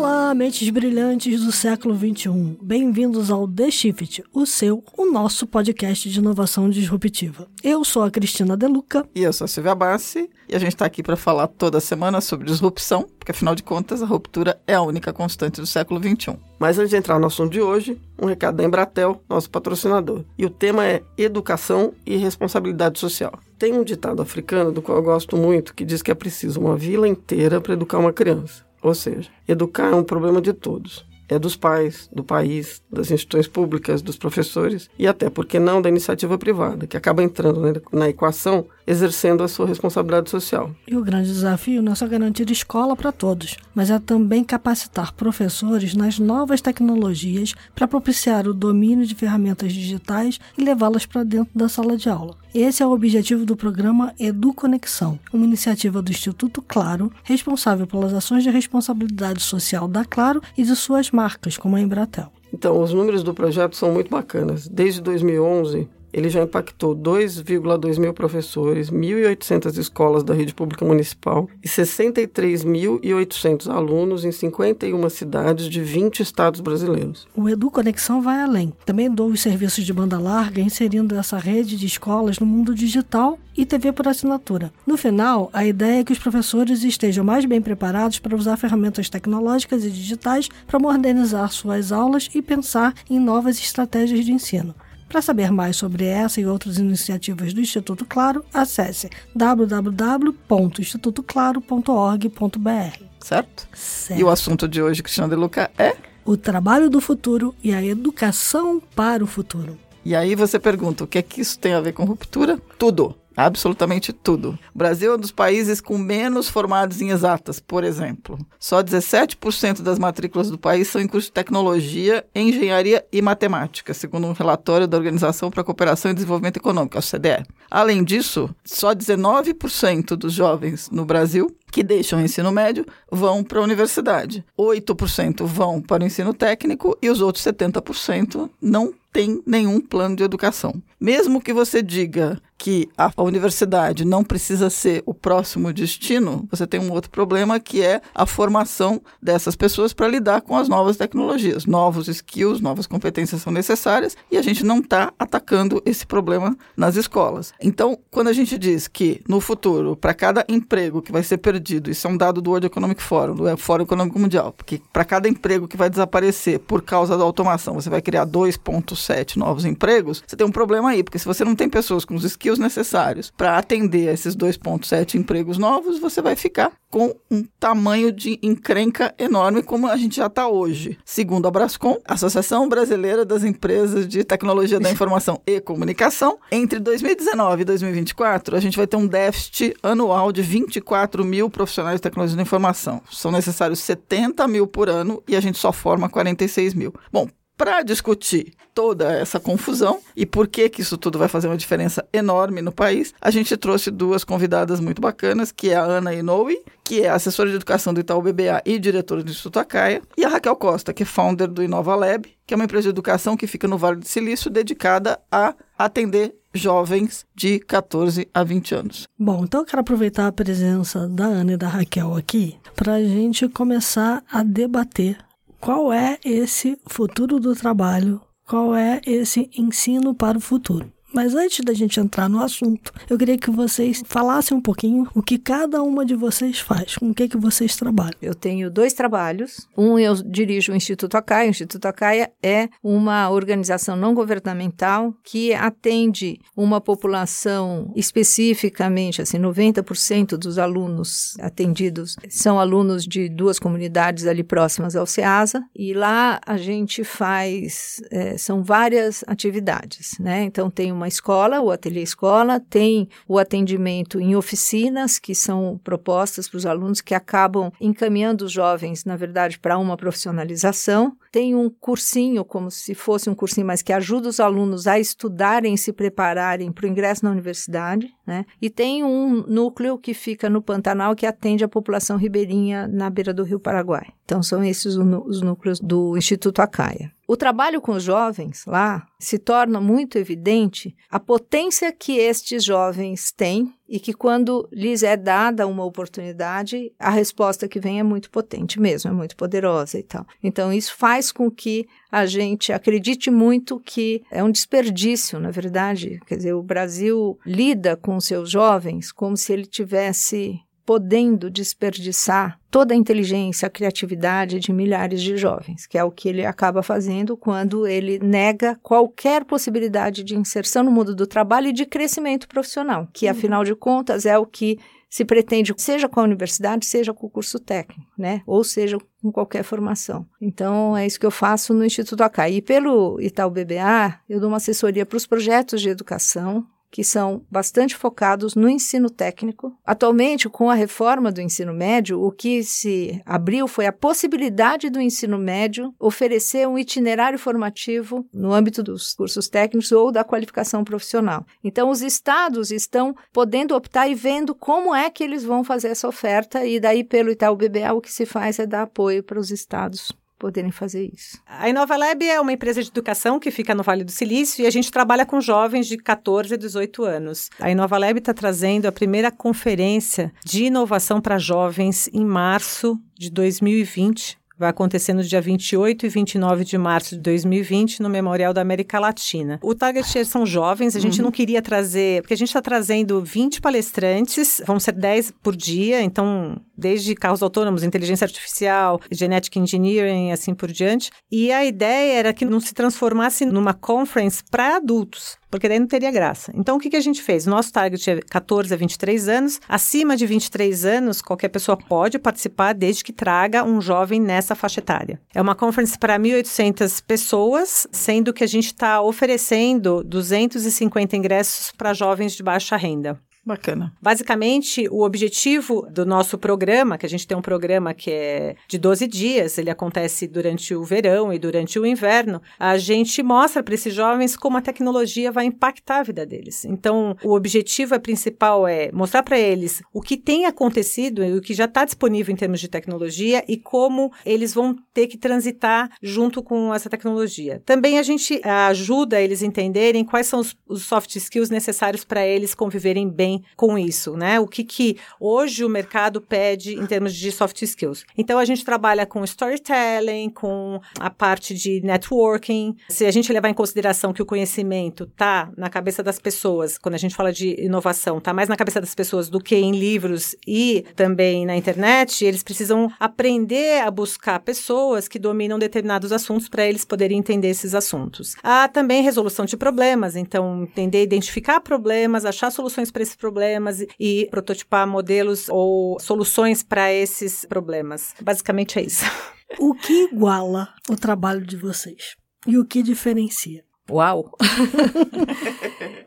Olá, mentes brilhantes do século XXI. Bem-vindos ao The Shift, o seu, o nosso podcast de inovação disruptiva. Eu sou a Cristina Deluca. E eu sou a Silvia Bassi. E a gente está aqui para falar toda semana sobre disrupção, porque afinal de contas a ruptura é a única constante do século XXI. Mas antes de entrar no assunto de hoje, um recado da Embratel, nosso patrocinador. E o tema é educação e responsabilidade social. Tem um ditado africano do qual eu gosto muito que diz que é preciso uma vila inteira para educar uma criança. Ou seja, educar é um problema de todos. É dos pais, do país, das instituições públicas, dos professores e até, por que não, da iniciativa privada, que acaba entrando na equação exercendo a sua responsabilidade social. E o grande desafio não é só garantir escola para todos, mas é também capacitar professores nas novas tecnologias para propiciar o domínio de ferramentas digitais e levá-las para dentro da sala de aula. Esse é o objetivo do programa EduConexão, uma iniciativa do Instituto Claro, responsável pelas ações de responsabilidade social da Claro e de suas marcas, como a Embratel. Então, os números do projeto são muito bacanas. Desde 2011, ele já impactou 2,2 mil professores, 1.800 escolas da rede pública municipal e 63.800 alunos em 51 cidades de 20 estados brasileiros. O Edu Conexão vai além. Também dou os serviços de banda larga, inserindo essa rede de escolas no mundo digital e TV por assinatura. No final, a ideia é que os professores estejam mais bem preparados para usar ferramentas tecnológicas e digitais para modernizar suas aulas e pensar em novas estratégias de ensino. Para saber mais sobre essa e outras iniciativas do Instituto Claro, acesse www.institutoclaro.org.br. Certo? certo? E o assunto de hoje, Cristina De Luca, é? O trabalho do futuro e a educação para o futuro. E aí você pergunta, o que é que isso tem a ver com ruptura? Tudo. Absolutamente tudo. O Brasil é um dos países com menos formados em exatas, por exemplo. Só 17% das matrículas do país são em curso de tecnologia, engenharia e matemática, segundo um relatório da Organização para a Cooperação e Desenvolvimento Econômico, a OCDE. Além disso, só 19% dos jovens no Brasil que deixam o ensino médio vão para a universidade. 8% vão para o ensino técnico e os outros 70% não têm nenhum plano de educação. Mesmo que você diga que a universidade não precisa ser o próximo destino, você tem um outro problema que é a formação dessas pessoas para lidar com as novas tecnologias. Novos skills, novas competências são necessárias e a gente não está atacando esse problema nas escolas. Então, quando a gente diz que no futuro, para cada emprego que vai ser perdido, isso é um dado do World Economic Forum, do Fórum Econômico Mundial, porque para cada emprego que vai desaparecer por causa da automação, você vai criar 2,7 novos empregos, você tem um problema aí, porque se você não tem pessoas com os skills necessários para atender esses 2,7 empregos novos, você vai ficar com um tamanho de encrenca enorme como a gente já está hoje. Segundo a Brascom, Associação Brasileira das Empresas de Tecnologia da Informação e Comunicação, entre 2019 e 2024, a gente vai ter um déficit anual de 24 mil profissionais de tecnologia da informação. São necessários 70 mil por ano e a gente só forma 46 mil. Bom, para discutir toda essa confusão e por que que isso tudo vai fazer uma diferença enorme no país, a gente trouxe duas convidadas muito bacanas, que é a Ana Inoue, que é assessora de educação do Itaú BBA e diretora do Instituto Acaia, e a Raquel Costa, que é founder do Inova Lab, que é uma empresa de educação que fica no Vale do Silício, dedicada a atender jovens de 14 a 20 anos. Bom, então eu quero aproveitar a presença da Ana e da Raquel aqui para a gente começar a debater qual é esse futuro do trabalho, qual é esse ensino para o futuro. Mas antes da gente entrar no assunto, eu queria que vocês falassem um pouquinho o que cada uma de vocês faz, com o que, que vocês trabalham. Eu tenho dois trabalhos. Um, eu dirijo o Instituto Acaia. O Instituto Acaia é uma organização não governamental que atende uma população especificamente, assim, 90% dos alunos atendidos são alunos de duas comunidades ali próximas ao SEASA. E lá a gente faz, é, são várias atividades, né? Então tem uma escola, o ateliê escola, tem o atendimento em oficinas, que são propostas para os alunos que acabam encaminhando os jovens, na verdade, para uma profissionalização. Tem um cursinho, como se fosse um cursinho, mas que ajuda os alunos a estudarem e se prepararem para o ingresso na universidade. Né? E tem um núcleo que fica no Pantanal que atende a população ribeirinha na beira do Rio Paraguai. Então, são esses os núcleos do Instituto Acaia. O trabalho com os jovens lá se torna muito evidente a potência que estes jovens têm e que, quando lhes é dada uma oportunidade, a resposta que vem é muito potente mesmo, é muito poderosa e tal. Então, isso faz com que a gente acredite muito que é um desperdício, na verdade. Quer dizer, o Brasil lida com seus jovens como se ele tivesse podendo desperdiçar toda a inteligência, a criatividade de milhares de jovens, que é o que ele acaba fazendo quando ele nega qualquer possibilidade de inserção no mundo do trabalho e de crescimento profissional, que uhum. afinal de contas é o que se pretende, seja com a universidade, seja com o curso técnico, né? Ou seja com qualquer formação. Então, é isso que eu faço no Instituto Acai. E pelo Itaú BBA, eu dou uma assessoria para os projetos de educação, que são bastante focados no ensino técnico. Atualmente, com a reforma do ensino médio, o que se abriu foi a possibilidade do ensino médio oferecer um itinerário formativo no âmbito dos cursos técnicos ou da qualificação profissional. Então, os estados estão podendo optar e vendo como é que eles vão fazer essa oferta, e daí, pelo Itaú BBA, o que se faz é dar apoio para os estados poderem fazer isso. A Inova Lab é uma empresa de educação que fica no Vale do Silício e a gente trabalha com jovens de 14 a 18 anos. A Inova Lab está trazendo a primeira conferência de inovação para jovens em março de 2020 vai acontecer no dia 28 e 29 de março de 2020 no Memorial da América Latina. O target são jovens, a gente uhum. não queria trazer, porque a gente está trazendo 20 palestrantes, vão ser 10 por dia, então desde carros autônomos, inteligência artificial, genetic engineering, assim por diante. E a ideia era que não se transformasse numa conference para adultos porque daí não teria graça. Então, o que, que a gente fez? Nosso target é 14 a 23 anos. Acima de 23 anos, qualquer pessoa pode participar desde que traga um jovem nessa faixa etária. É uma conference para 1.800 pessoas, sendo que a gente está oferecendo 250 ingressos para jovens de baixa renda. Bacana. Basicamente, o objetivo do nosso programa, que a gente tem um programa que é de 12 dias, ele acontece durante o verão e durante o inverno, a gente mostra para esses jovens como a tecnologia vai impactar a vida deles. Então, o objetivo principal é mostrar para eles o que tem acontecido e o que já está disponível em termos de tecnologia e como eles vão ter que transitar junto com essa tecnologia. Também a gente ajuda eles a entenderem quais são os, os soft skills necessários para eles conviverem bem com isso, né? O que, que hoje o mercado pede em termos de soft skills. Então, a gente trabalha com storytelling, com a parte de networking. Se a gente levar em consideração que o conhecimento está na cabeça das pessoas, quando a gente fala de inovação, está mais na cabeça das pessoas do que em livros e também na internet, eles precisam aprender a buscar pessoas que dominam determinados assuntos para eles poderem entender esses assuntos. Há também resolução de problemas, então entender, identificar problemas, achar soluções para esses problemas e prototipar modelos ou soluções para esses problemas. Basicamente é isso. O que iguala o trabalho de vocês? E o que diferencia? Uau!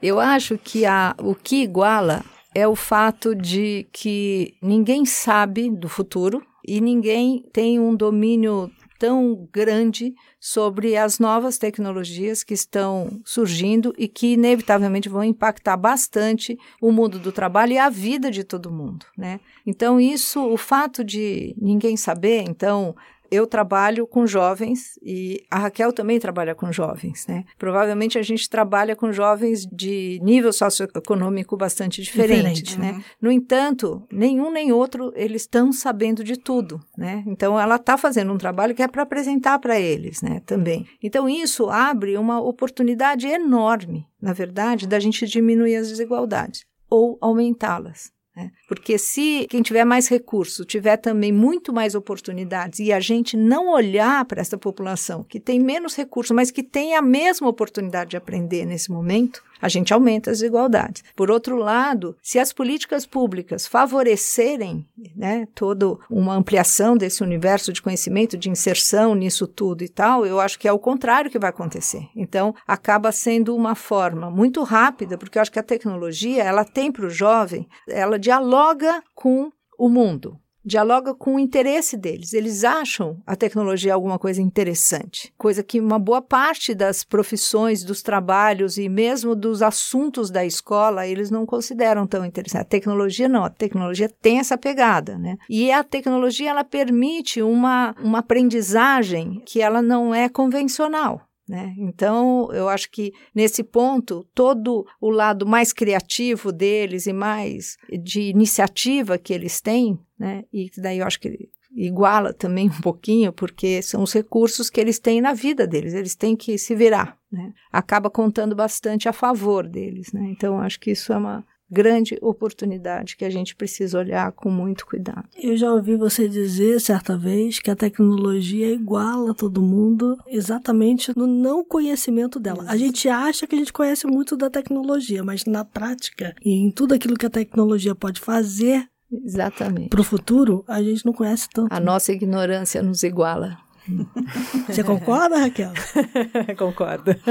Eu acho que a, o que iguala é o fato de que ninguém sabe do futuro e ninguém tem um domínio tão grande sobre as novas tecnologias que estão surgindo e que inevitavelmente vão impactar bastante o mundo do trabalho e a vida de todo mundo, né? Então isso, o fato de ninguém saber, então eu trabalho com jovens e a Raquel também trabalha com jovens, né? Provavelmente a gente trabalha com jovens de nível socioeconômico bastante diferente, diferente né? Uhum. No entanto, nenhum nem outro eles estão sabendo de tudo, né? Então ela está fazendo um trabalho que é para apresentar para eles, né? Também. Então isso abre uma oportunidade enorme, na verdade, da gente diminuir as desigualdades ou aumentá-las. Né? Porque se quem tiver mais recurso tiver também muito mais oportunidades e a gente não olhar para essa população que tem menos recurso, mas que tem a mesma oportunidade de aprender nesse momento, a gente aumenta as desigualdades. Por outro lado, se as políticas públicas favorecerem né, toda uma ampliação desse universo de conhecimento, de inserção nisso tudo e tal, eu acho que é o contrário que vai acontecer. Então, acaba sendo uma forma muito rápida, porque eu acho que a tecnologia, ela tem para o jovem, ela dialoga com o mundo. dialoga com o interesse deles. Eles acham a tecnologia alguma coisa interessante, coisa que uma boa parte das profissões, dos trabalhos e mesmo dos assuntos da escola eles não consideram tão interessante. A tecnologia não, a tecnologia tem essa pegada, né? E a tecnologia ela permite uma, uma aprendizagem que ela não é convencional. Né? Então, eu acho que nesse ponto, todo o lado mais criativo deles e mais de iniciativa que eles têm, né? e daí eu acho que iguala também um pouquinho, porque são os recursos que eles têm na vida deles, eles têm que se virar. Né? Acaba contando bastante a favor deles. Né? Então, acho que isso é uma, grande oportunidade que a gente precisa olhar com muito cuidado. Eu já ouvi você dizer certa vez que a tecnologia iguala todo mundo exatamente no não conhecimento dela. A gente acha que a gente conhece muito da tecnologia, mas na prática e em tudo aquilo que a tecnologia pode fazer Exatamente. Para o futuro, a gente não conhece tanto. A nossa ignorância nos iguala. Você concorda, Raquel? Concordo.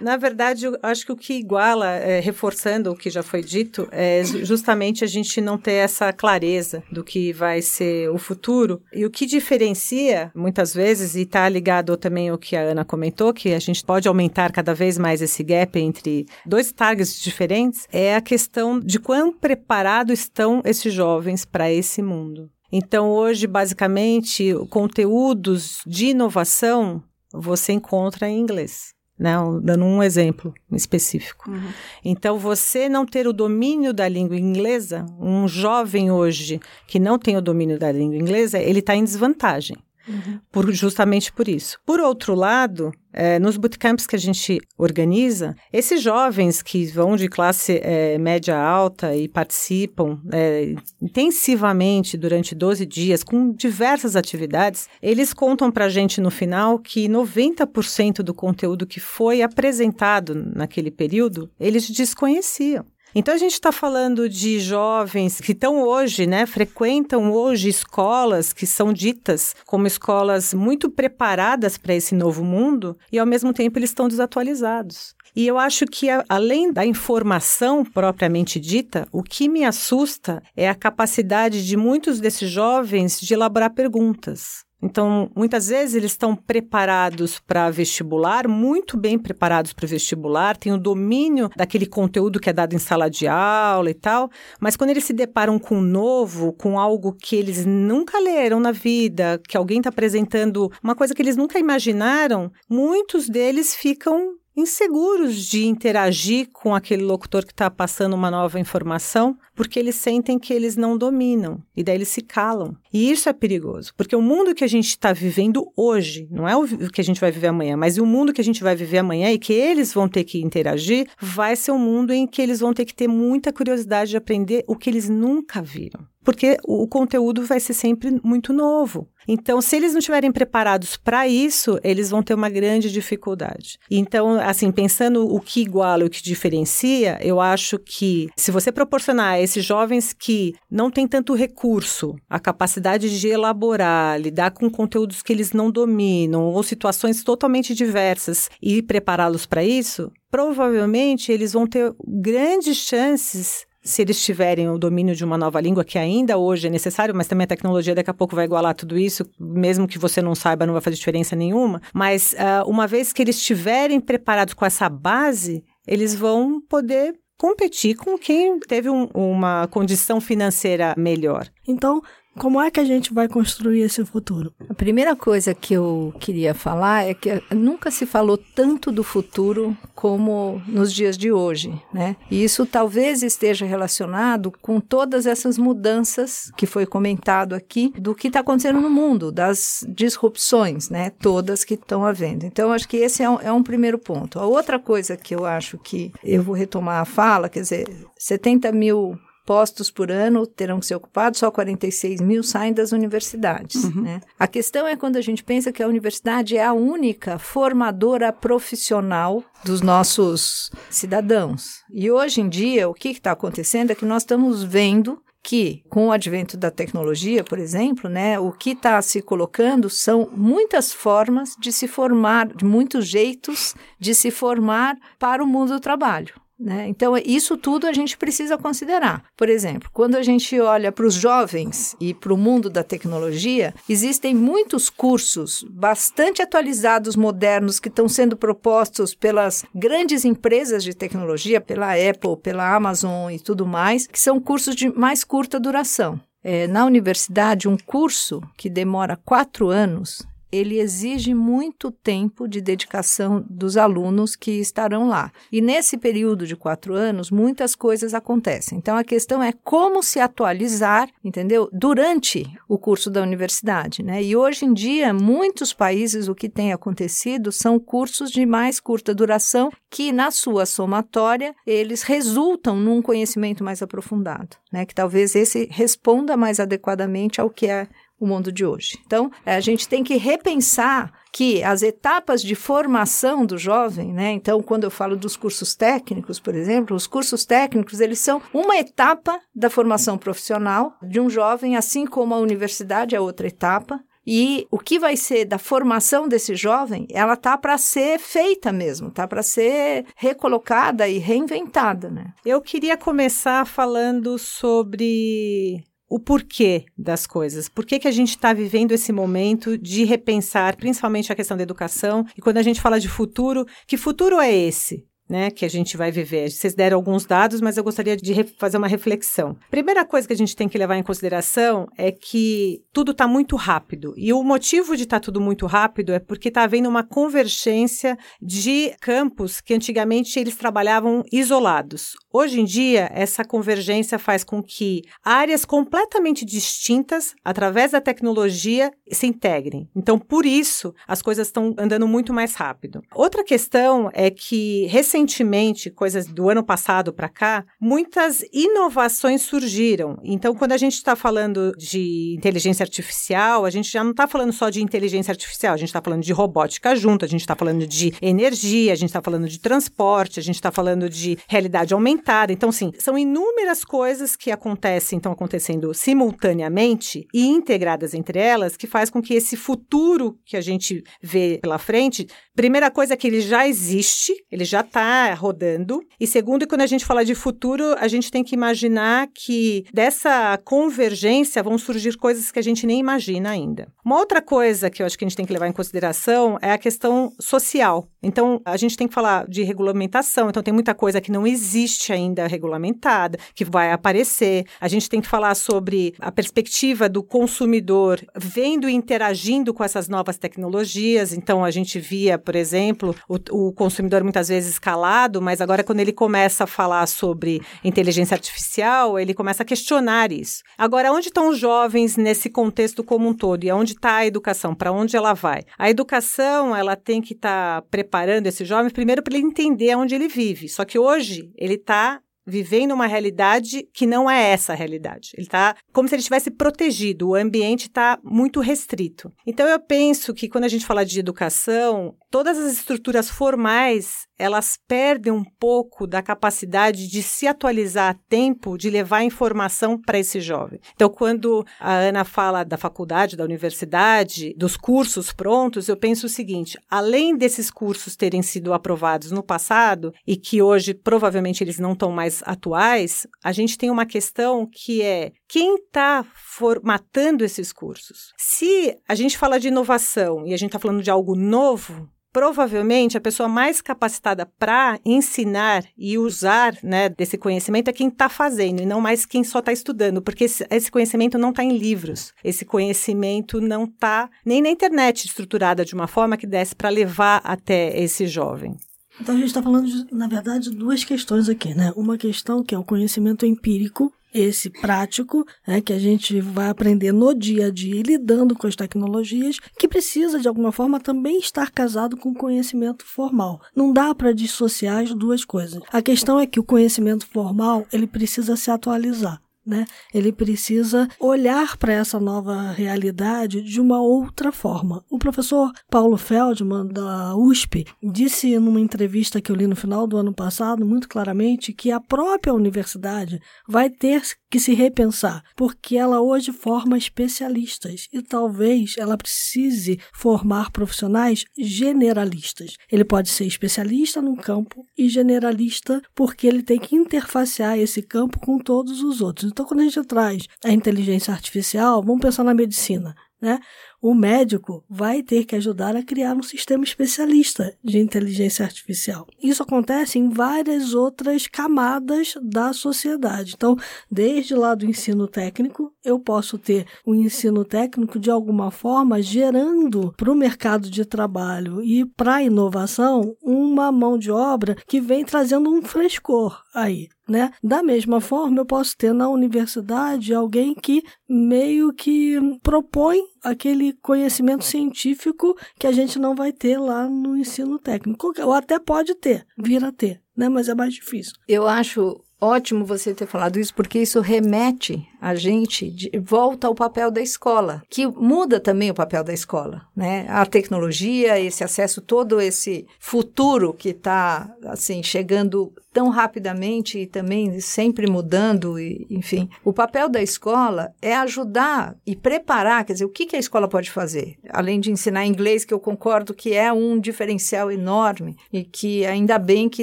Na verdade, eu acho que o que iguala, é, reforçando o que já foi dito, é justamente a gente não ter essa clareza do que vai ser o futuro. E o que diferencia, muitas vezes, e está ligado também ao que a Ana comentou, que a gente pode aumentar cada vez mais esse gap entre dois targets diferentes, é a questão de quão preparados estão esses jovens para esse mundo. Então, hoje, basicamente, conteúdos de inovação você encontra em inglês. Né, dando um exemplo específico. Uhum. Então, você não ter o domínio da língua inglesa, um jovem hoje que não tem o domínio da língua inglesa, ele está em desvantagem. Uhum. Por, justamente por isso. Por outro lado, é, nos bootcamps que a gente organiza, esses jovens que vão de classe é, média alta e participam é, intensivamente durante 12 dias, com diversas atividades, eles contam para a gente no final que 90% do conteúdo que foi apresentado naquele período, eles desconheciam. Então a gente está falando de jovens que estão hoje, né, frequentam hoje escolas que são ditas como escolas muito preparadas para esse novo mundo e ao mesmo tempo eles estão desatualizados. E eu acho que, além da informação propriamente dita, o que me assusta é a capacidade de muitos desses jovens de elaborar perguntas. Então, muitas vezes eles estão preparados para vestibular, muito bem preparados para vestibular, têm o domínio daquele conteúdo que é dado em sala de aula e tal, mas quando eles se deparam com um novo, com algo que eles nunca leram na vida, que alguém está apresentando uma coisa que eles nunca imaginaram, muitos deles ficam inseguros de interagir com aquele locutor que está passando uma nova informação, porque eles sentem que eles não dominam e daí eles se calam. E isso é perigoso, porque o mundo que a gente está vivendo hoje, não é o que a gente vai viver amanhã, mas o mundo que a gente vai viver amanhã e que eles vão ter que interagir, vai ser um mundo em que eles vão ter que ter muita curiosidade de aprender o que eles nunca viram porque o conteúdo vai ser sempre muito novo. Então, se eles não estiverem preparados para isso, eles vão ter uma grande dificuldade. Então, assim, pensando o que iguala e o que diferencia, eu acho que se você proporcionar a esses jovens que não têm tanto recurso, a capacidade de elaborar, lidar com conteúdos que eles não dominam ou situações totalmente diversas e prepará-los para isso, provavelmente eles vão ter grandes chances se eles tiverem o domínio de uma nova língua, que ainda hoje é necessário, mas também a tecnologia daqui a pouco vai igualar tudo isso, mesmo que você não saiba, não vai fazer diferença nenhuma. Mas uh, uma vez que eles estiverem preparados com essa base, eles vão poder competir com quem teve um, uma condição financeira melhor. Então, como é que a gente vai construir esse futuro? A primeira coisa que eu queria falar é que nunca se falou tanto do futuro como nos dias de hoje, né? E isso talvez esteja relacionado com todas essas mudanças que foi comentado aqui do que está acontecendo no mundo, das disrupções, né? Todas que estão havendo. Então, acho que esse é um, é um primeiro ponto. A outra coisa que eu acho que eu vou retomar a fala, quer dizer, 70 mil postos por ano terão que ser ocupados, só 46 mil saem das universidades. Uhum. Né? A questão é quando a gente pensa que a universidade é a única formadora profissional dos nossos cidadãos. E hoje em dia, o que está acontecendo é que nós estamos vendo que, com o advento da tecnologia, por exemplo, né, o que está se colocando são muitas formas de se formar, de muitos jeitos de se formar para o mundo do trabalho. Né? Então, isso tudo a gente precisa considerar. Por exemplo, quando a gente olha para os jovens e para o mundo da tecnologia, existem muitos cursos bastante atualizados, modernos, que estão sendo propostos pelas grandes empresas de tecnologia, pela Apple, pela Amazon e tudo mais, que são cursos de mais curta duração. É, na universidade, um curso que demora quatro anos, ele exige muito tempo de dedicação dos alunos que estarão lá. E nesse período de quatro anos, muitas coisas acontecem. Então, a questão é como se atualizar, entendeu? Durante o curso da universidade, né? E hoje em dia, muitos países, o que tem acontecido são cursos de mais curta duração que, na sua somatória, eles resultam num conhecimento mais aprofundado, né? Que talvez esse responda mais adequadamente ao que é o mundo de hoje. Então, a gente tem que repensar que as etapas de formação do jovem, né? Então, quando eu falo dos cursos técnicos, por exemplo, os cursos técnicos, eles são uma etapa da formação profissional de um jovem, assim como a universidade é outra etapa. E o que vai ser da formação desse jovem, ela tá para ser feita mesmo, tá para ser recolocada e reinventada, né? Eu queria começar falando sobre o porquê das coisas. Por que, que a gente está vivendo esse momento de repensar, principalmente a questão da educação? E quando a gente fala de futuro, que futuro é esse? Né, que a gente vai viver. Vocês deram alguns dados, mas eu gostaria de fazer uma reflexão. Primeira coisa que a gente tem que levar em consideração é que tudo está muito rápido. E o motivo de estar tá tudo muito rápido é porque está havendo uma convergência de campos que antigamente eles trabalhavam isolados. Hoje em dia, essa convergência faz com que áreas completamente distintas, através da tecnologia, se integrem. Então, por isso, as coisas estão andando muito mais rápido. Outra questão é que, recentemente, recentemente, coisas do ano passado para cá, muitas inovações surgiram. Então, quando a gente está falando de inteligência artificial, a gente já não está falando só de inteligência artificial, a gente está falando de robótica junto, a gente está falando de energia, a gente está falando de transporte, a gente está falando de realidade aumentada. Então, sim, são inúmeras coisas que acontecem, estão acontecendo simultaneamente e integradas entre elas, que faz com que esse futuro que a gente vê pela frente, primeira coisa é que ele já existe, ele já está rodando. E segundo, quando a gente fala de futuro, a gente tem que imaginar que dessa convergência vão surgir coisas que a gente nem imagina ainda. Uma outra coisa que eu acho que a gente tem que levar em consideração é a questão social. Então, a gente tem que falar de regulamentação. Então, tem muita coisa que não existe ainda regulamentada, que vai aparecer. A gente tem que falar sobre a perspectiva do consumidor vendo e interagindo com essas novas tecnologias. Então, a gente via, por exemplo, o, o consumidor muitas vezes calado, mas agora, quando ele começa a falar sobre inteligência artificial, ele começa a questionar isso. Agora, onde estão os jovens nesse contexto como um todo? E onde está a educação? Para onde ela vai? A educação, ela tem que estar tá preparando esse jovem primeiro para ele entender onde ele vive. Só que hoje ele está vivendo uma realidade que não é essa realidade. Ele está como se ele estivesse protegido, o ambiente está muito restrito. Então eu penso que quando a gente fala de educação, todas as estruturas formais elas perdem um pouco da capacidade de se atualizar a tempo, de levar informação para esse jovem. Então, quando a Ana fala da faculdade, da universidade, dos cursos prontos, eu penso o seguinte: além desses cursos terem sido aprovados no passado e que hoje provavelmente eles não estão mais atuais, a gente tem uma questão que é quem está formatando esses cursos. Se a gente fala de inovação e a gente está falando de algo novo, provavelmente a pessoa mais capacitada para ensinar e usar né, desse conhecimento é quem está fazendo e não mais quem só está estudando, porque esse, conhecimento não está em livros, esse conhecimento não está nem na internet estruturada de uma forma que desse para levar até esse jovem. Então a gente está falando, de, na verdade, duas questões aqui, né? Uma questão que é o conhecimento empírico, esse prático, né, que a gente vai aprender no dia a dia, lidando com as tecnologias, que precisa, de alguma forma, também estar casado com o conhecimento formal. Não dá para dissociar as duas coisas. A questão é que o conhecimento formal ele precisa se atualizar. Né? Ele precisa olhar para essa nova realidade de uma outra forma. O professor Paulo Feldman, da USP, disse numa entrevista que eu li no final do ano passado, muito claramente, que a própria universidade vai ter que se repensar, porque ela hoje forma especialistas e talvez ela precise formar profissionais generalistas. Ele pode ser especialista num campo e generalista porque ele tem que interfacear esse campo com todos os outros. Então, quando a gente traz a inteligência artificial, vamos pensar na medicina. Né? O médico vai ter que ajudar a criar um sistema especialista de inteligência artificial. Isso acontece em várias outras camadas da sociedade. Então, desde lá do ensino técnico, eu posso ter o um ensino técnico de alguma forma gerando para o mercado de trabalho e para a inovação uma mão de obra que vem trazendo um frescor aí. Né? Da mesma forma, eu posso ter na universidade alguém que meio que propõe aquele conhecimento científico que a gente não vai ter lá no ensino técnico. Ou até pode ter, vir a ter, né? mas é mais difícil. Eu acho ótimo você ter falado isso, porque isso remete a gente de volta ao papel da escola, que muda também o papel da escola, né? A tecnologia, esse acesso, todo esse futuro que está assim chegando tão rapidamente e também sempre mudando, e, enfim. O papel da escola é ajudar e preparar, quer dizer, o que, que a escola pode fazer? Além de ensinar inglês, que eu concordo que é um diferencial enorme e que ainda bem que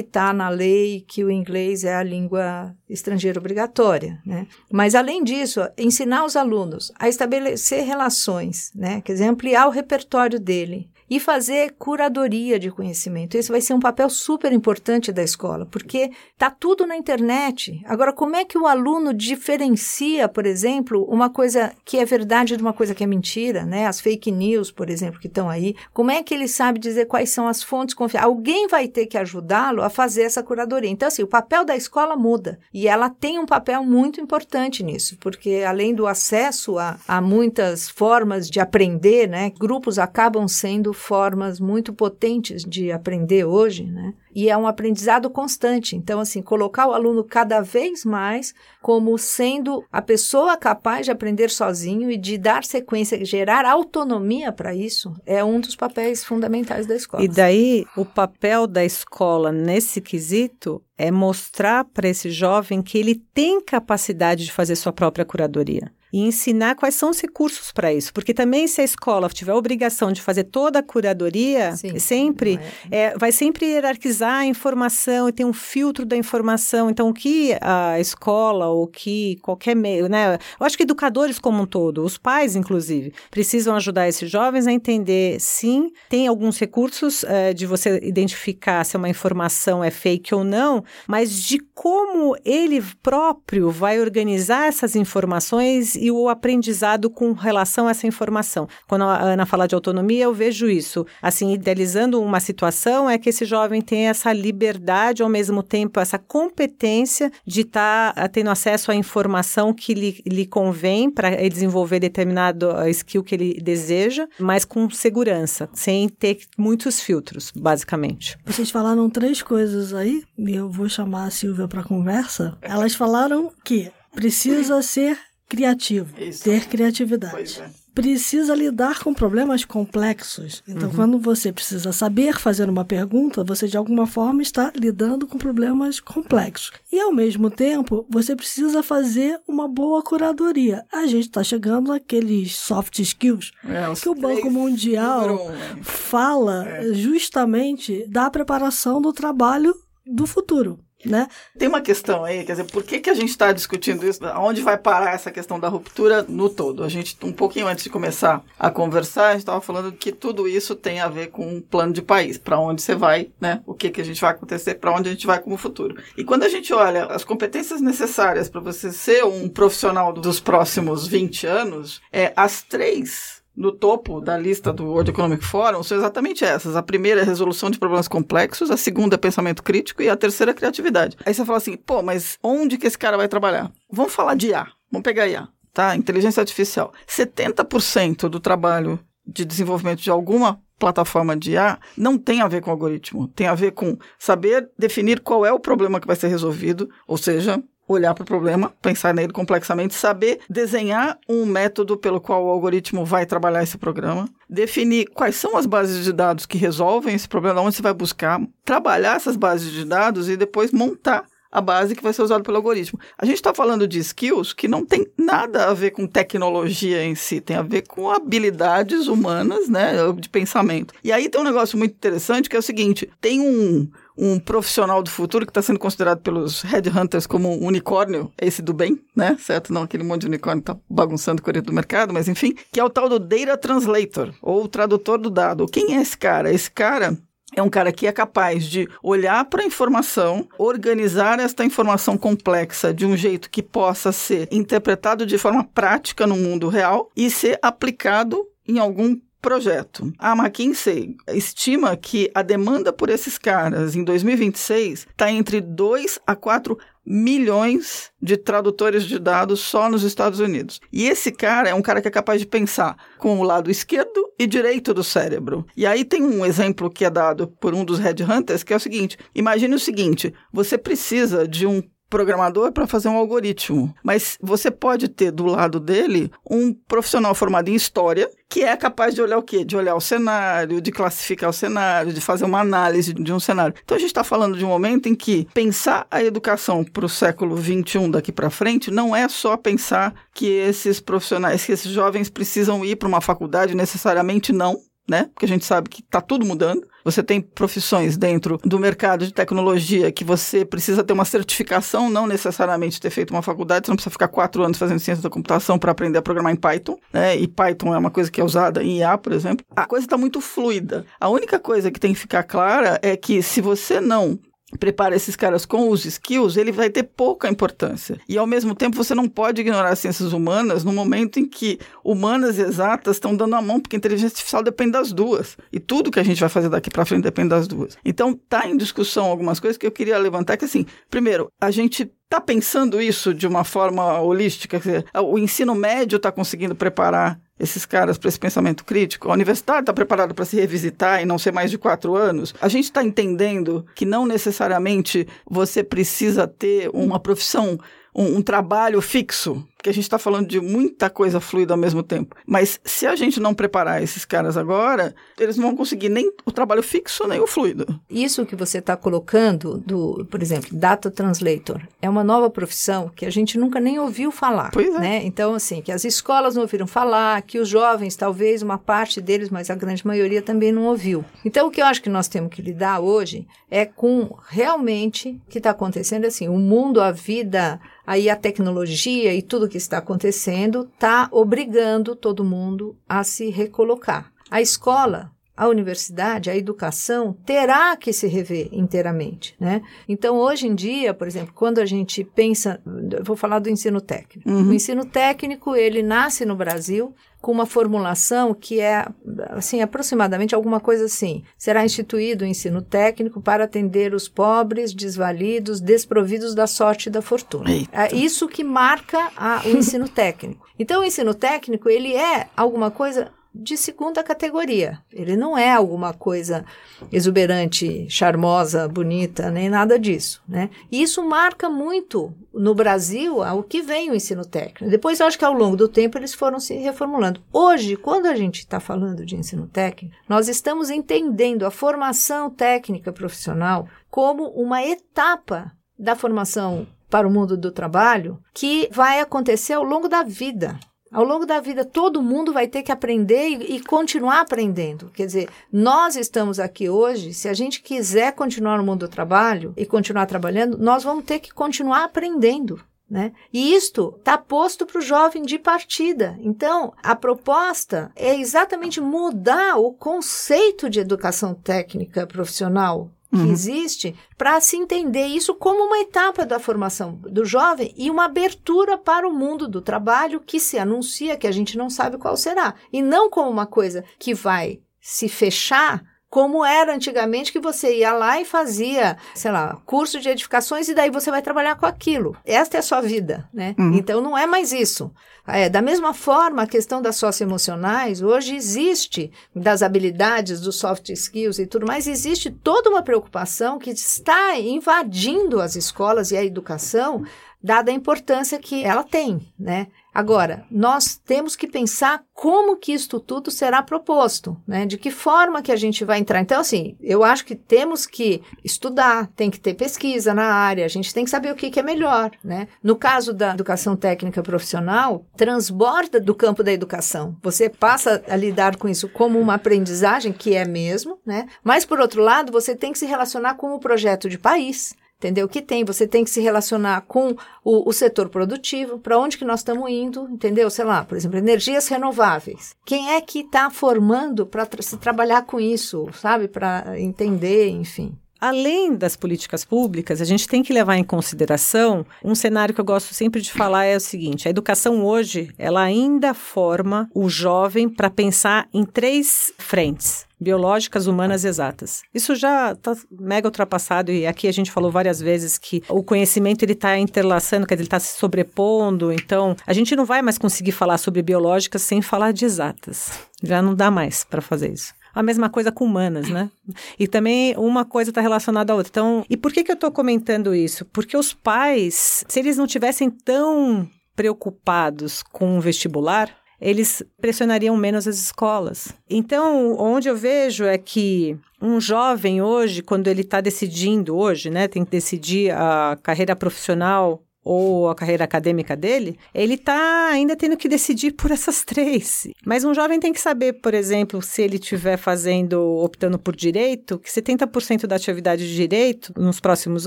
está na lei que o inglês é a língua estrangeira obrigatória, né? Mas além disso, ensinar os alunos a estabelecer relações, né? Quer dizer, ampliar o repertório dele e fazer curadoria de conhecimento. Esse vai ser um papel super importante da escola, porque está tudo na internet. Agora, como é que o aluno diferencia, por exemplo, uma coisa que é verdade de uma coisa que é mentira, né? As fake news, por exemplo, que estão aí. Como é que ele sabe dizer quais são as fontes confiáveis? Alguém vai ter que ajudá-lo a fazer essa curadoria. Então, assim, o papel da escola muda e ela tem um papel muito importante nisso, porque além do acesso a, a muitas formas de aprender, né? Grupos acabam sendo formas muito potentes de aprender hoje, né? E é um aprendizado constante. Então, assim, colocar o aluno cada vez mais como sendo a pessoa capaz de aprender sozinho e de dar sequência, gerar autonomia para isso, é um dos papéis fundamentais da escola. E daí, o papel da escola nesse quesito é mostrar para esse jovem que ele tem capacidade de fazer sua própria curadoria e ensinar quais são os recursos para isso. Porque também, se a escola tiver a obrigação de fazer toda a curadoria, Sim, sempre é. É, vai sempre hierarquizar a informação e tem um filtro da informação. Então, o que a escola ou que qualquer meio, né? Eu acho que educadores como um todo, os pais, inclusive, precisam ajudar esses jovens a entender, sim, tem alguns recursos é, de você identificar se uma informação é fake ou não, mas de como ele próprio vai organizar essas informações e o aprendizado com relação a essa informação. Quando a Ana fala de autonomia, eu vejo isso. Assim, idealizando uma situação, é que esse jovem tem essa liberdade, ao mesmo tempo, essa competência de estar tá, tendo acesso à informação que lhe, lhe convém para desenvolver determinado skill que ele deseja, mas com segurança, sem ter muitos filtros, basicamente. Vocês falaram três coisas aí, e eu vou chamar a Silvia para conversa. Elas falaram que precisa ser criativo, Isso. ter criatividade. É. Precisa lidar com problemas complexos. Então, uhum. quando você precisa saber fazer uma pergunta, você de alguma forma está lidando com problemas complexos. E ao mesmo tempo, você precisa fazer uma boa curadoria. A gente está chegando naqueles soft skills é, que o Banco Mundial né? fala é. justamente da preparação do trabalho do futuro. Né? Tem uma questão aí, quer dizer, por que, que a gente está discutindo isso? Onde vai parar essa questão da ruptura no todo? A gente, um pouquinho antes de começar a conversar, a gente estava falando que tudo isso tem a ver com um plano de país, para onde você vai, né? O que, que a gente vai acontecer, para onde a gente vai como futuro. E quando a gente olha as competências necessárias para você ser um profissional dos próximos 20 anos, é as três no topo da lista do World Economic Forum são exatamente essas. A primeira é resolução de problemas complexos, a segunda é pensamento crítico e a terceira é criatividade. Aí você fala assim, pô, mas onde que esse cara vai trabalhar? Vamos falar de IA. Vamos pegar IA, tá? Inteligência artificial. 70% do trabalho de desenvolvimento de alguma plataforma de IA não tem a ver com algoritmo, tem a ver com saber definir qual é o problema que vai ser resolvido, ou seja, olhar para o problema, pensar nele complexamente, saber desenhar um método pelo qual o algoritmo vai trabalhar esse programa, definir quais são as bases de dados que resolvem esse problema, onde você vai buscar, trabalhar essas bases de dados e depois montar a base que vai ser usada pelo algoritmo. A gente está falando de skills que não tem nada a ver com tecnologia em si, tem a ver com habilidades humanas, né, de pensamento. E aí tem um negócio muito interessante que é o seguinte: tem um um profissional do futuro que está sendo considerado pelos headhunters como um unicórnio, esse do bem, né? Certo? Não aquele monte de unicórnio que está bagunçando o correio do mercado, mas enfim, que é o tal do Data Translator, ou tradutor do dado. Quem é esse cara? Esse cara é um cara que é capaz de olhar para a informação, organizar esta informação complexa de um jeito que possa ser interpretado de forma prática no mundo real e ser aplicado em algum projeto. A McKinsey estima que a demanda por esses caras em 2026 está entre 2 a 4 milhões de tradutores de dados só nos Estados Unidos. E esse cara é um cara que é capaz de pensar com o lado esquerdo e direito do cérebro. E aí tem um exemplo que é dado por um dos headhunters que é o seguinte: imagine o seguinte, você precisa de um programador para fazer um algoritmo, mas você pode ter do lado dele um profissional formado em história que é capaz de olhar o quê? De olhar o cenário, de classificar o cenário, de fazer uma análise de um cenário. Então a gente está falando de um momento em que pensar a educação para o século XXI daqui para frente não é só pensar que esses profissionais, que esses jovens precisam ir para uma faculdade necessariamente não né? Porque a gente sabe que está tudo mudando. Você tem profissões dentro do mercado de tecnologia que você precisa ter uma certificação, não necessariamente ter feito uma faculdade, você não precisa ficar quatro anos fazendo ciência da computação para aprender a programar em Python, né? E Python é uma coisa que é usada em IA, por exemplo. A coisa está muito fluida. A única coisa que tem que ficar clara é que se você não prepara esses caras com os skills, ele vai ter pouca importância. E ao mesmo tempo você não pode ignorar as ciências humanas no momento em que humanas e exatas estão dando a mão, porque a inteligência artificial depende das duas. E tudo que a gente vai fazer daqui para frente depende das duas. Então tá em discussão algumas coisas que eu queria levantar que assim, primeiro, a gente está pensando isso de uma forma holística? Dizer, o ensino médio está conseguindo preparar esses caras para esse pensamento crítico? A universidade está preparada para se revisitar e não ser mais de quatro anos? A gente está entendendo que não necessariamente você precisa ter uma profissão um, um trabalho fixo, porque a gente está falando de muita coisa fluida ao mesmo tempo. Mas se a gente não preparar esses caras agora, eles não vão conseguir nem o trabalho fixo, nem o fluido. Isso que você está colocando, do, por exemplo, Data Translator, é uma nova profissão que a gente nunca nem ouviu falar. Pois é. Né? Então, assim, que as escolas não ouviram falar, que os jovens, talvez uma parte deles, mas a grande maioria também não ouviu. Então, o que eu acho que nós temos que lidar hoje é com realmente o que está acontecendo, assim, o mundo, a vida, aí a tecnologia e tudo que está acontecendo está obrigando todo mundo a se recolocar. A escola a universidade, a educação terá que se rever inteiramente, né? Então, hoje em dia, por exemplo, quando a gente pensa, vou falar do ensino técnico. Uhum. O ensino técnico, ele nasce no Brasil com uma formulação que é, assim, aproximadamente alguma coisa assim. Será instituído o ensino técnico para atender os pobres, desvalidos, desprovidos da sorte e da fortuna. Eita. É isso que marca a, o ensino técnico. Então, o ensino técnico, ele é alguma coisa de segunda categoria. Ele não é alguma coisa exuberante, charmosa, bonita, nem nada disso, né? E isso marca muito no Brasil o que vem o ensino técnico. Depois, eu acho que ao longo do tempo eles foram se reformulando. Hoje, quando a gente está falando de ensino técnico, nós estamos entendendo a formação técnica profissional como uma etapa da formação para o mundo do trabalho que vai acontecer ao longo da vida. Ao longo da vida, todo mundo vai ter que aprender e, e, continuar aprendendo. Quer dizer, nós estamos aqui hoje, se a gente quiser continuar no mundo do trabalho e continuar trabalhando, nós vamos ter que continuar aprendendo. Né? E isto está posto para o jovem de partida. Então, a proposta é exatamente mudar o conceito de educação técnica profissional que uhum. existe para se entender isso como uma etapa da formação do jovem e uma abertura para o mundo do trabalho que se anuncia que a gente não sabe qual será e não como uma coisa que vai se fechar como era antigamente que você ia lá e fazia, sei lá, curso de edificações e daí você vai trabalhar com aquilo. Esta é a sua vida, né? Uhum. Então não é mais isso. É, da mesma forma, a questão das socioemocionais, hoje existe, das habilidades, dos soft skills e tudo mais, existe toda uma preocupação que está invadindo as escolas e a educação dada a importância que ela tem, né? Agora, nós temos que pensar como que isto tudo será proposto, né? De que forma que a gente vai entrar. Então, assim, eu acho que temos que estudar, tem que ter pesquisa na área, a gente tem que saber o que, que é melhor, né? No caso da educação técnica profissional, transborda do campo da educação. Você passa a lidar com isso como uma aprendizagem, que é mesmo, né? Mas, por outro lado, você tem que se relacionar com o projeto de país, entendeu? Que tem, você tem que se relacionar com o, o setor produtivo, para onde que nós estamos indo, entendeu? Sei lá, por exemplo, energias renováveis. Quem é que está formando para tra se trabalhar com isso, sabe? Para entender, enfim. Além das políticas públicas, a gente tem que levar em consideração um cenário que eu gosto sempre de falar é o seguinte: a educação hoje, ela ainda forma o jovem para pensar em três frentes biológicas, humanas exatas. Isso já está mega ultrapassado e aqui a gente falou várias vezes que o conhecimento ele está interlaçando, quer dizer, ele está se sobrepondo. Então, a gente não vai mais conseguir falar sobre biológicas sem falar de exatas. Já não dá mais para fazer isso. A mesma coisa com humanas, né? E também uma coisa está relacionada à outra. Então, e por que, que eu estou comentando isso? Porque os pais, se eles não tivessem tão preocupados com o vestibular, eles pressionariam menos as escolas. Então, onde eu vejo é que um jovem hoje, quando ele está decidindo hoje, né, tem que decidir a carreira profissional ou a carreira acadêmica dele, ele está ainda tendo que decidir por essas três. Mas um jovem tem que saber, por exemplo, se ele estiver fazendo, optando por direito, que 70% da atividade de direito nos próximos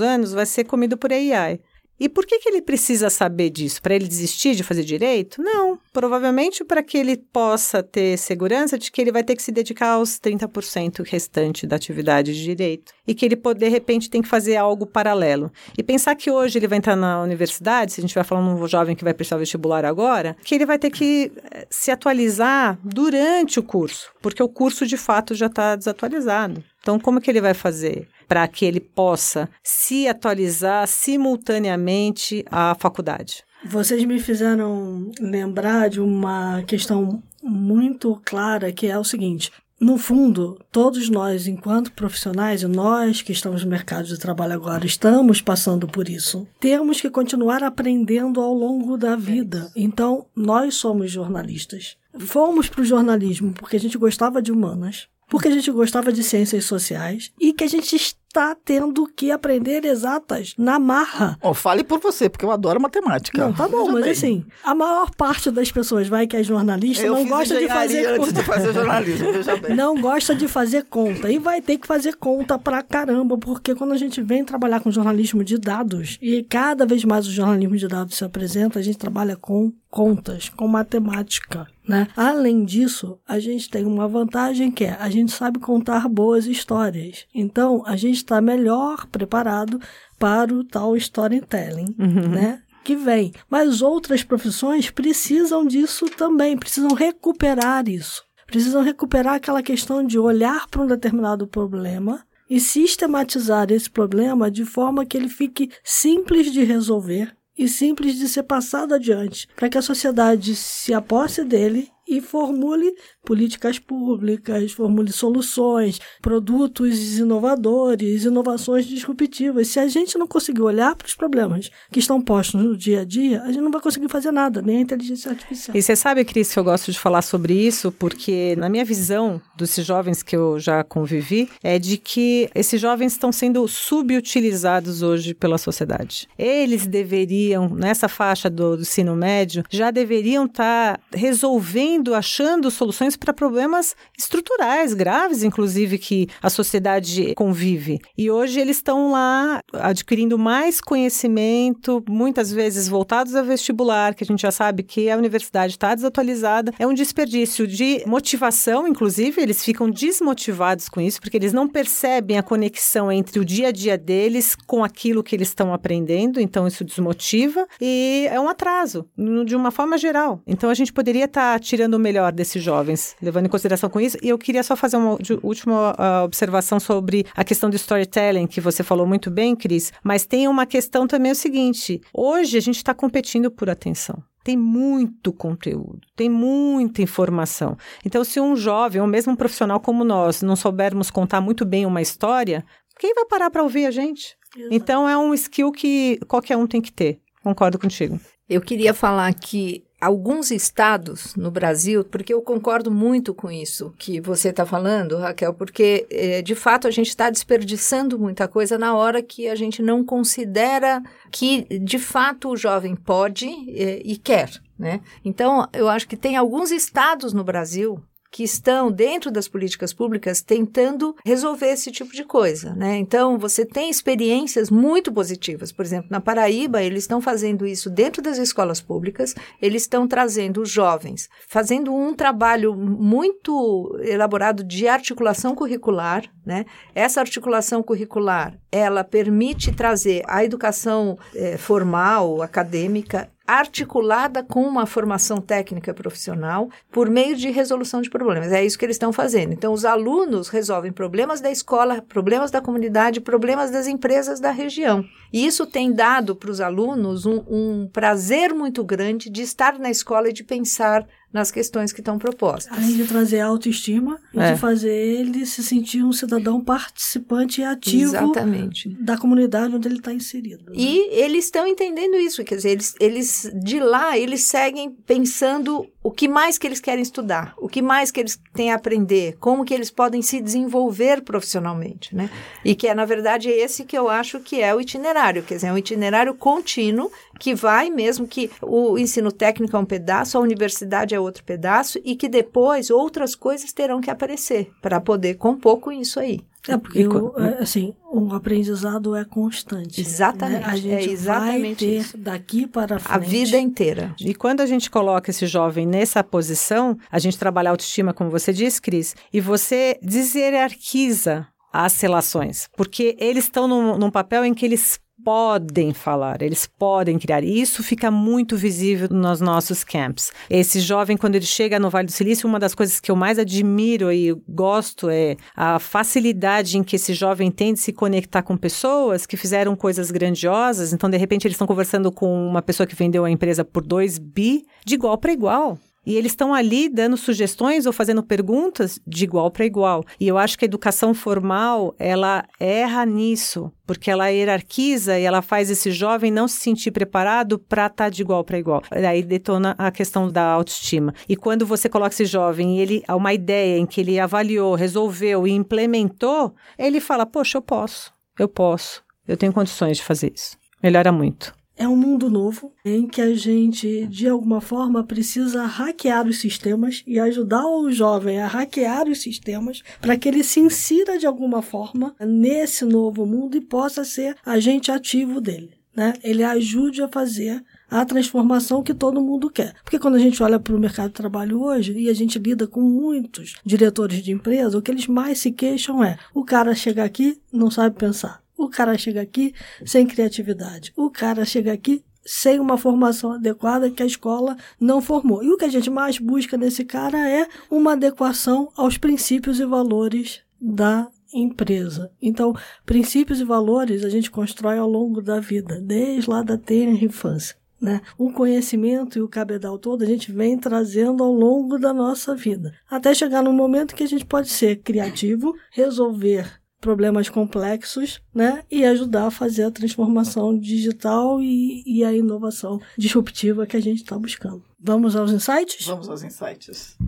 anos vai ser comido por AI. E por que, que ele precisa saber disso? Para ele desistir de fazer direito? Não. Provavelmente para que ele possa ter segurança de que ele vai ter que se dedicar aos 30% restante da atividade de direito. E que ele, de repente, tem que fazer algo paralelo. E pensar que hoje ele vai entrar na universidade, se a gente vai falar num jovem que vai prestar vestibular agora, que ele vai ter que eh, se atualizar durante o curso, porque o curso de fato já está desatualizado. Então, como que ele vai fazer? Para que ele possa se atualizar simultaneamente à faculdade. Vocês me fizeram lembrar de uma questão muito clara que é o seguinte: no fundo, todos nós, enquanto profissionais, e nós que estamos no mercado de trabalho agora, estamos passando por isso. Temos que continuar aprendendo ao longo da vida. Então, nós somos jornalistas. Fomos para o jornalismo porque a gente gostava de humanas, porque a gente gostava de ciências sociais e que a gente está tendo que aprender exatas na marra. Oh, fale por você, porque eu adoro matemática. Não, tá bom, mas assim, a maior parte das pessoas vai que é jornalista eu não gosta de fazer antes conta. de fazer jornalismo, veja bem. Não gosta de fazer conta e vai ter que fazer conta pra caramba, porque quando a gente vem trabalhar com jornalismo de dados e cada vez mais o jornalismo de dados se apresenta, a gente trabalha com contas, com matemática. Né? Além disso, a gente tem uma vantagem que é a gente sabe contar boas histórias. Então, a gente está melhor preparado para o tal storytelling, uhum. né? Que vem. Mas outras profissões precisam disso também, precisam recuperar isso. Precisam recuperar aquela questão de olhar para um determinado problema e sistematizar esse problema de forma que ele fique simples de resolver e simples de ser passado adiante, para que a sociedade se aposse dele e formule políticas públicas, formule soluções, produtos inovadores, inovações disruptivas. Se a gente não conseguir olhar para os problemas que estão postos no dia a dia, a gente não vai conseguir fazer nada, nem a inteligência artificial. E você sabe, Cris, que eu gosto de falar sobre isso, porque na minha visão desses jovens que eu já convivi, é de que esses jovens estão sendo subutilizados hoje pela sociedade. Eles deveriam, nessa faixa do, do ensino médio, já deveriam estar tá resolvendo, achando soluções para problemas estruturais, graves, inclusive, que a sociedade convive. E hoje eles estão lá adquirindo mais conhecimento, muitas vezes voltados a vestibular, que a gente já sabe que a universidade está desatualizada. É um desperdício de motivação, inclusive, eles ficam desmotivados com isso, porque eles não percebem a conexão entre o dia a dia deles com aquilo que eles estão aprendendo, então isso desmotiva e é um atraso, de uma forma geral. Então a gente poderia estar tá tirando o melhor desses jovens, levando em consideração com isso. E eu queria só fazer uma última uh, observação sobre a questão do storytelling, que você falou muito bem, Cris, mas tem uma questão também o seguinte: hoje a gente está competindo por atenção. Tem muito conteúdo, tem muita informação. Então, se um jovem, ou mesmo um profissional como nós, não soubermos contar muito bem uma história, quem vai parar para ouvir a gente? Exato. Então, é um skill que qualquer um tem que ter Concordo contigo. Eu queria falar que alguns estados no Brasil, porque eu concordo muito com isso que você está falando, Raquel, porque é, de fato a gente está desperdiçando muita coisa na hora que a gente não considera que de fato o jovem pode é, e quer. Né? Então, eu acho que tem alguns estados no Brasil que estão dentro das políticas públicas tentando resolver esse tipo de coisa, né? Então, você tem experiências muito positivas. Por exemplo, na Paraíba, eles estão fazendo isso dentro das escolas públicas, eles estão trazendo os jovens, fazendo um trabalho muito elaborado de articulação curricular, né? Essa articulação curricular, ela permite trazer a educação é, formal, acadêmica, articulada com uma formação técnica profissional por meio de resolução de problemas. É isso que eles estão fazendo. Então, os alunos resolvem problemas da escola, problemas da comunidade, problemas das empresas da região. E isso tem dado para os alunos um, um prazer muito grande de estar na escola e de pensar nas questões que estão propostas. Além de trazer autoestima e é. de fazer ele se sentir um cidadão participante e ativo Exatamente. da comunidade onde ele está inserido. Né? E eles estão entendendo isso, quer dizer, eles, eles de lá eles seguem pensando o que mais que eles querem estudar, o que mais que eles têm a aprender, como que eles podem se desenvolver profissionalmente, né? E que é, na verdade, esse que eu acho que é o itinerário, quer dizer, é um itinerário contínuo que vai mesmo que o ensino técnico é um pedaço, a universidade é outro pedaço e que depois outras coisas terão que aparecer para poder compor com isso aí. É porque, o, é, assim, o aprendizado é constante. Exatamente. Né? A gente é exatamente vai ter isso. daqui para frente. A vida inteira. E quando a gente coloca esse jovem nessa posição, a gente trabalha a autoestima, como você disse, Cris, e você deshierarquiza as relações, porque eles estão num, num papel em que eles podem falar, eles podem criar. E isso fica muito visível nos nossos camps. Esse jovem, quando ele chega no Vale do Silício, uma das coisas que eu mais admiro e gosto é a facilidade em que esse jovem tem de se conectar com pessoas que fizeram coisas grandiosas. Então, de repente, eles estão conversando com uma pessoa que vendeu a empresa por 2 bi, de igual para igual. E eles estão ali dando sugestões ou fazendo perguntas de igual para igual. E eu acho que a educação formal, ela erra nisso, porque ela hierarquiza e ela faz esse jovem não se sentir preparado para estar tá de igual para igual. Aí detona a questão da autoestima. E quando você coloca esse jovem e ele uma ideia em que ele avaliou, resolveu e implementou, ele fala: "Poxa, eu posso. Eu posso. Eu tenho condições de fazer isso". Melhora muito. É um mundo novo em que a gente, de alguma forma, precisa hackear os sistemas e ajudar o jovem a hackear os sistemas para que ele se insira de alguma forma nesse novo mundo e possa ser agente ativo dele. Né? Ele ajude a fazer a transformação que todo mundo quer. Porque quando a gente olha para o mercado de trabalho hoje e a gente lida com muitos diretores de empresa, o que eles mais se queixam é: o cara chega aqui, não sabe pensar. O cara chega aqui sem criatividade. O cara chega aqui sem uma formação adequada que a escola não formou. E o que a gente mais busca nesse cara é uma adequação aos princípios e valores da empresa. Então, princípios e valores a gente constrói ao longo da vida, desde lá da tenra infância. Né? O conhecimento e o cabedal todo a gente vem trazendo ao longo da nossa vida, até chegar no momento que a gente pode ser criativo, resolver problemas complexos, né? E ajudar a fazer a transformação digital e, e a inovação disruptiva que a gente está buscando. Vamos aos insights? Vamos aos insights.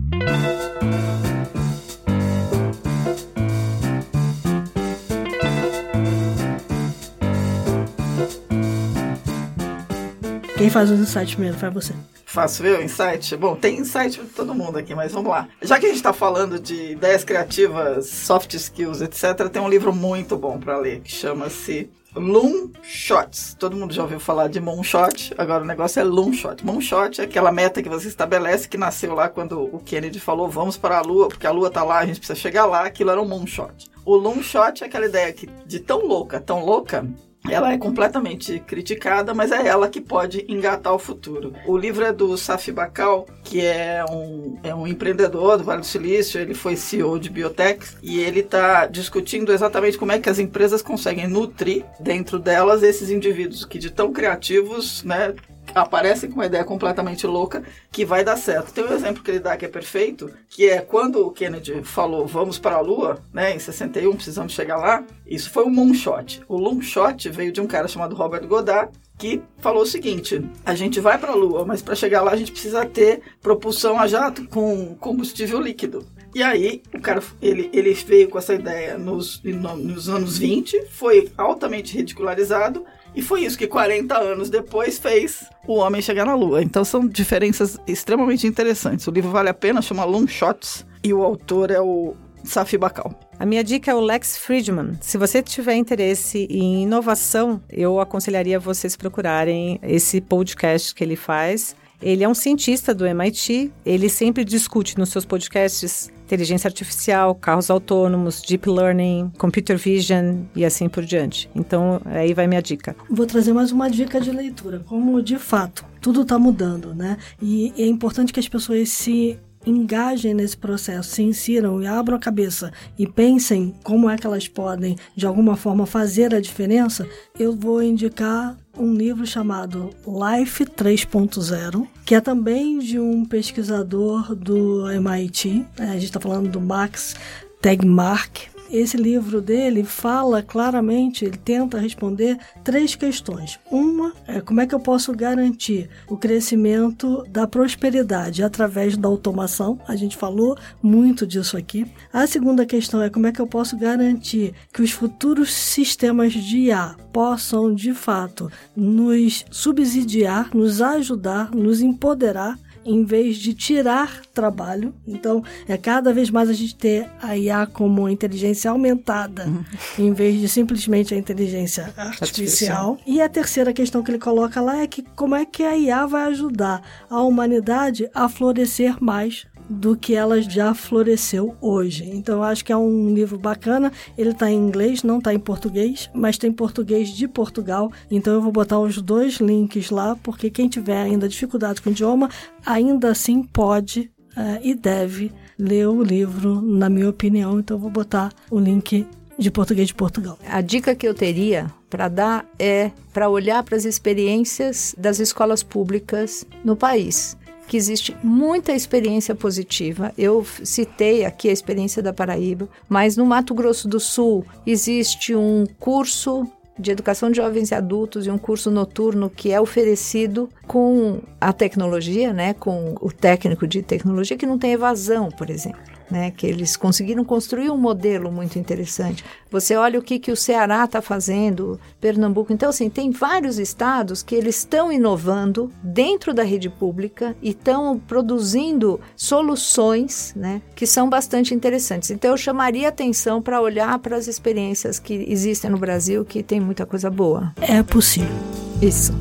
Quem faz os insights primeiro? Faz você. Faço eu, insight? Bom, tem insight para todo mundo aqui, mas vamos lá. Já que a gente está falando de ideias criativas, soft skills, etc., tem um livro muito bom para ler que chama-se Loom Shots. Todo mundo já ouviu falar de Moonshot, agora o negócio é Loom Shot. Moonshot é aquela meta que você estabelece que nasceu lá quando o Kennedy falou vamos para a Lua, porque a Lua tá lá, a gente precisa chegar lá, aquilo era um Moonshot. O Loom Shot é aquela ideia que, de tão louca, tão louca, ela é completamente criticada, mas é ela que pode engatar o futuro. O livro é do Safi Bacal, que é um, é um empreendedor do Vale do Silício, ele foi CEO de biotech e ele está discutindo exatamente como é que as empresas conseguem nutrir dentro delas esses indivíduos que de tão criativos, né, aparecem com uma ideia completamente louca que vai dar certo. Tem um exemplo que ele dá que é perfeito, que é quando o Kennedy falou vamos para a Lua, né, em 61, precisamos chegar lá, isso foi um moonshot. O long-shot veio de um cara chamado Robert Goddard, que falou o seguinte: a gente vai para a Lua, mas para chegar lá a gente precisa ter propulsão a jato com combustível líquido. E aí, o cara, ele, ele veio com essa ideia nos, nos anos 20, foi altamente ridicularizado, e foi isso que 40 anos depois fez o homem chegar na Lua. Então são diferenças extremamente interessantes. O livro vale a pena, chama Long Shots, e o autor é o Safi Bacal. A minha dica é o Lex Friedman. Se você tiver interesse em inovação, eu aconselharia vocês procurarem esse podcast que ele faz. Ele é um cientista do MIT, ele sempre discute nos seus podcasts inteligência artificial, carros autônomos, deep learning, computer vision e assim por diante. Então, aí vai minha dica. Vou trazer mais uma dica de leitura, como de fato tudo está mudando, né? E é importante que as pessoas se engajem nesse processo, se insiram e abram a cabeça e pensem como é que elas podem, de alguma forma, fazer a diferença, eu vou indicar um livro chamado Life 3.0, que é também de um pesquisador do MIT. É, a gente está falando do Max Tegmark, esse livro dele fala claramente, ele tenta responder três questões. Uma é como é que eu posso garantir o crescimento da prosperidade através da automação. A gente falou muito disso aqui. A segunda questão é como é que eu posso garantir que os futuros sistemas de IA possam de fato nos subsidiar, nos ajudar, nos empoderar em vez de tirar trabalho. Então, é cada vez mais a gente ter a IA como inteligência aumentada, uhum. em vez de simplesmente a inteligência artificial. artificial. E a terceira questão que ele coloca lá é que como é que a IA vai ajudar a humanidade a florescer mais do que ela já floresceu hoje. Então eu acho que é um livro bacana. Ele está em inglês, não está em português, mas tem português de Portugal. Então eu vou botar os dois links lá, porque quem tiver ainda dificuldade com o idioma, ainda assim pode uh, e deve ler o livro, na minha opinião. Então vou botar o link de português de Portugal. A dica que eu teria para dar é para olhar para as experiências das escolas públicas no país que existe muita experiência positiva. Eu citei aqui a experiência da Paraíba, mas no Mato Grosso do Sul existe um curso de educação de jovens e adultos e um curso noturno que é oferecido com a tecnologia, né, com o técnico de tecnologia que não tem evasão, por exemplo né, que eles conseguiram construir um modelo muito interessante. Você olha o que, que o Ceará está fazendo, Pernambuco. Então, assim, tem vários estados que eles estão inovando dentro da rede pública e estão produzindo soluções né, que são bastante interessantes. Então, eu chamaria atenção para olhar para as experiências que existem no Brasil, que tem muita coisa boa. É possível. Isso.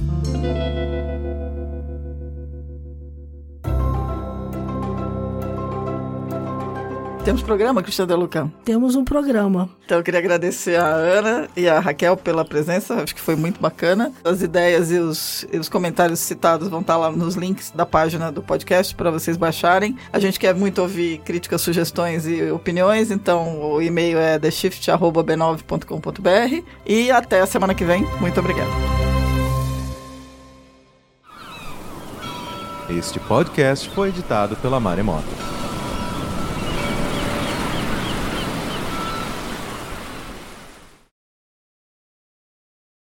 Temos programa, Cristiano De Luca? Temos um programa. Então eu queria agradecer a Ana e a Raquel pela presença, acho que foi muito bacana. As ideias e os, e os comentários citados vão estar lá nos links da página do podcast para vocês baixarem. A gente quer muito ouvir críticas, sugestões e opiniões, então o e-mail é theshift.b9.com.br e até a semana que vem. Muito obrigado. Este podcast foi editado pela Maremoto.